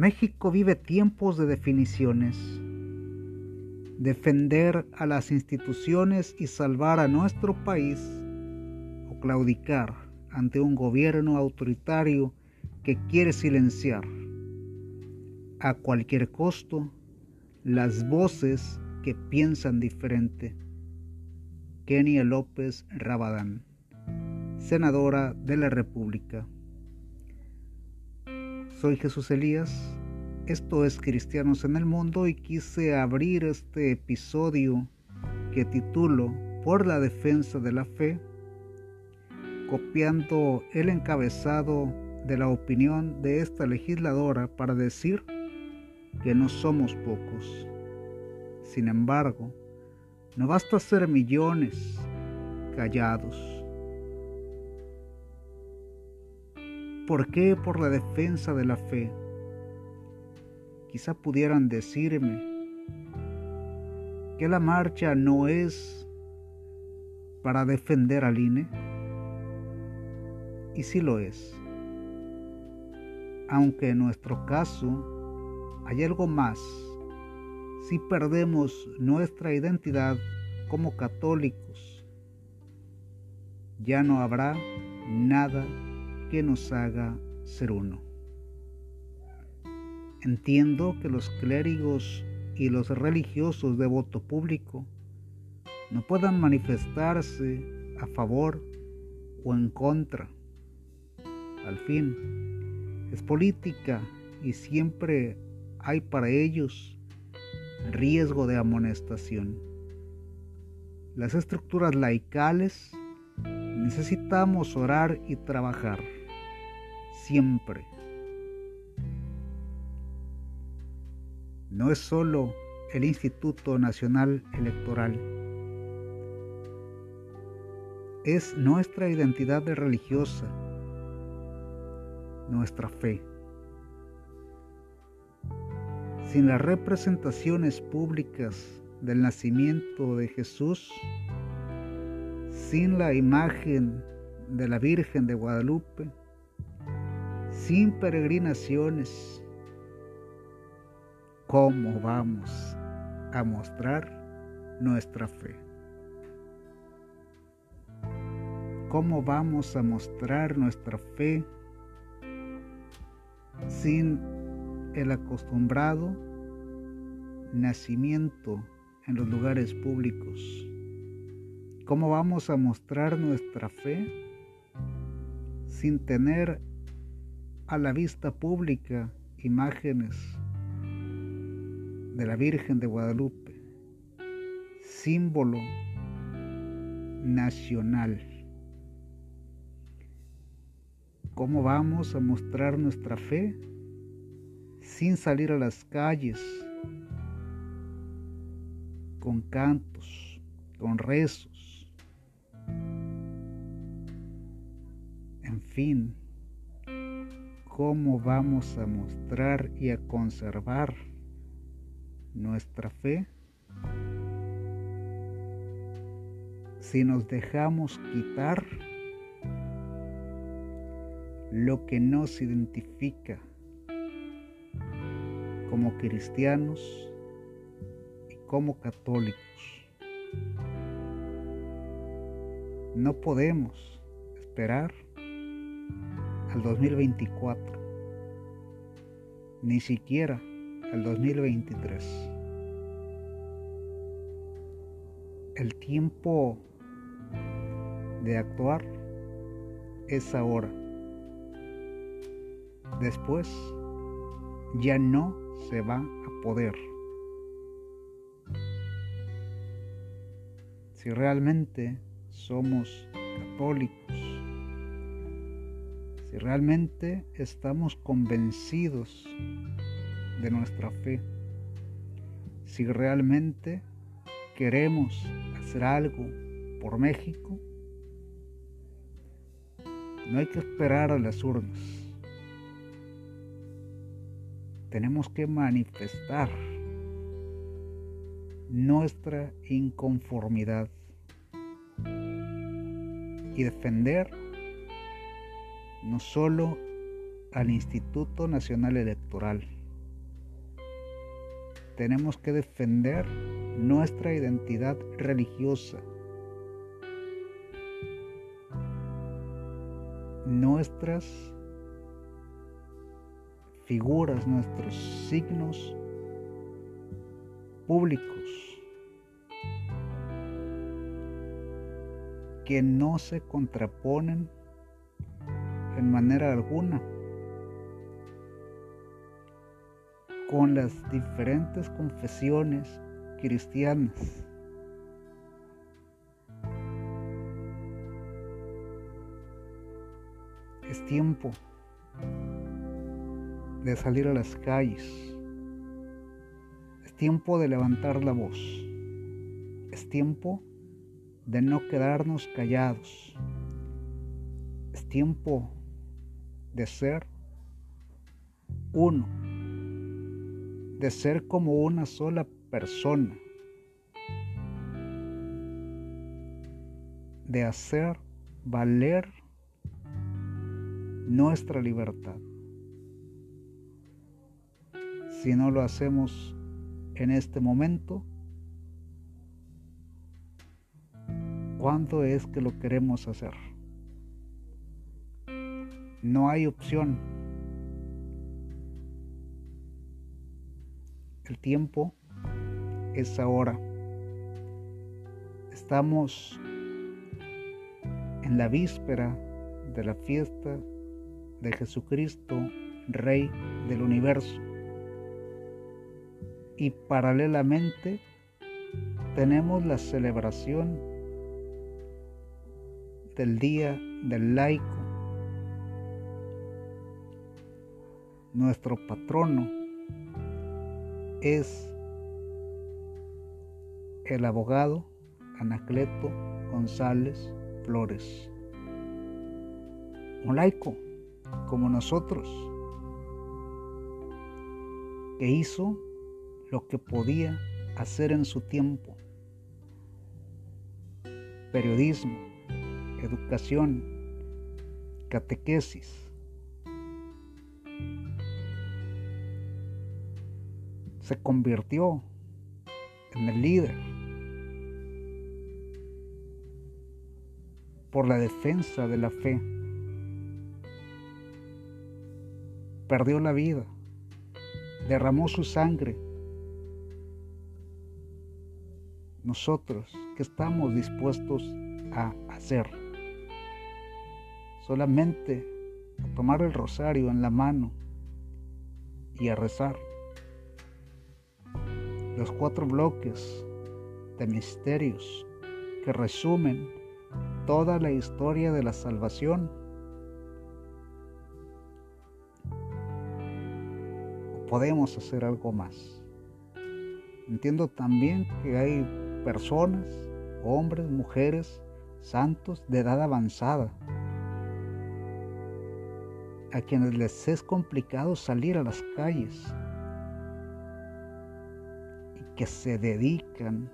México vive tiempos de definiciones. Defender a las instituciones y salvar a nuestro país o claudicar ante un gobierno autoritario que quiere silenciar a cualquier costo las voces que piensan diferente. Kenia López Rabadán, senadora de la República. Soy Jesús Elías, esto es Cristianos en el Mundo y quise abrir este episodio que titulo Por la defensa de la fe, copiando el encabezado de la opinión de esta legisladora para decir que no somos pocos. Sin embargo, no basta ser millones callados. ¿Por qué por la defensa de la fe? Quizá pudieran decirme que la marcha no es para defender al INE. Y sí lo es. Aunque en nuestro caso hay algo más. Si perdemos nuestra identidad como católicos, ya no habrá nada que nos haga ser uno. Entiendo que los clérigos y los religiosos de voto público no puedan manifestarse a favor o en contra. Al fin, es política y siempre hay para ellos riesgo de amonestación. Las estructuras laicales necesitamos orar y trabajar siempre. No es solo el Instituto Nacional Electoral, es nuestra identidad religiosa, nuestra fe sin las representaciones públicas del nacimiento de Jesús, sin la imagen de la Virgen de Guadalupe, sin peregrinaciones, ¿cómo vamos a mostrar nuestra fe? ¿Cómo vamos a mostrar nuestra fe sin el acostumbrado nacimiento en los lugares públicos. ¿Cómo vamos a mostrar nuestra fe sin tener a la vista pública imágenes de la Virgen de Guadalupe, símbolo nacional? ¿Cómo vamos a mostrar nuestra fe sin salir a las calles, con cantos, con rezos. En fin, ¿cómo vamos a mostrar y a conservar nuestra fe si nos dejamos quitar lo que nos identifica como cristianos y como católicos. No podemos esperar al 2024, ni siquiera al 2023. El tiempo de actuar es ahora. Después ya no se va a poder. Si realmente somos católicos, si realmente estamos convencidos de nuestra fe, si realmente queremos hacer algo por México, no hay que esperar a las urnas. Tenemos que manifestar nuestra inconformidad y defender no solo al Instituto Nacional Electoral, tenemos que defender nuestra identidad religiosa, nuestras figuras, nuestros signos públicos que no se contraponen en manera alguna con las diferentes confesiones cristianas. Es tiempo de salir a las calles. Es tiempo de levantar la voz. Es tiempo de no quedarnos callados. Es tiempo de ser uno de ser como una sola persona, de hacer valer nuestra libertad. Si no lo hacemos en este momento, ¿cuándo es que lo queremos hacer? No hay opción El tiempo es ahora. Estamos en la víspera de la fiesta de Jesucristo, Rey del universo. Y paralelamente tenemos la celebración del Día del Laico, nuestro patrono es el abogado Anacleto González Flores. Un laico como nosotros, que hizo lo que podía hacer en su tiempo. Periodismo, educación, catequesis, se convirtió en el líder por la defensa de la fe. Perdió la vida, derramó su sangre. Nosotros, ¿qué estamos dispuestos a hacer? Solamente a tomar el rosario en la mano y a rezar los cuatro bloques de misterios que resumen toda la historia de la salvación. Podemos hacer algo más. Entiendo también que hay personas, hombres, mujeres, santos de edad avanzada, a quienes les es complicado salir a las calles que se dedican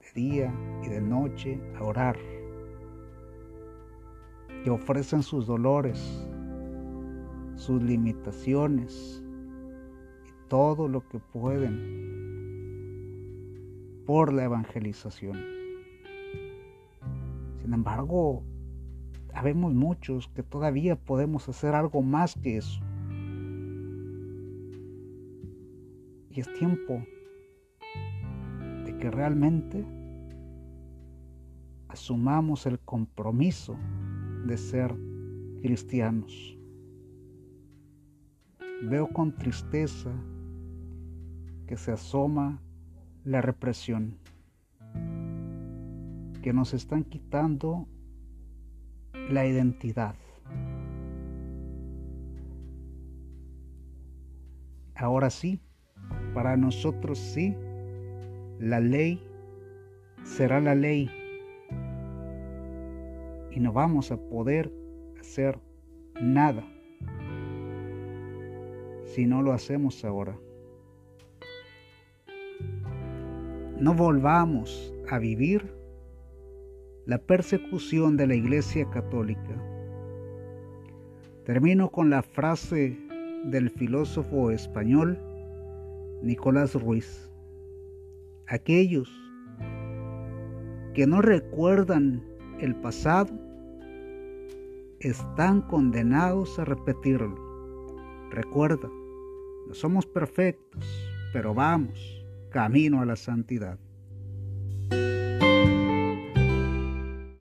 de día y de noche a orar, que ofrecen sus dolores, sus limitaciones y todo lo que pueden por la evangelización. Sin embargo, sabemos muchos que todavía podemos hacer algo más que eso. Y es tiempo que realmente asumamos el compromiso de ser cristianos. Veo con tristeza que se asoma la represión, que nos están quitando la identidad. Ahora sí, para nosotros sí, la ley será la ley y no vamos a poder hacer nada si no lo hacemos ahora. No volvamos a vivir la persecución de la Iglesia Católica. Termino con la frase del filósofo español Nicolás Ruiz. Aquellos que no recuerdan el pasado están condenados a repetirlo. Recuerda, no somos perfectos, pero vamos camino a la santidad.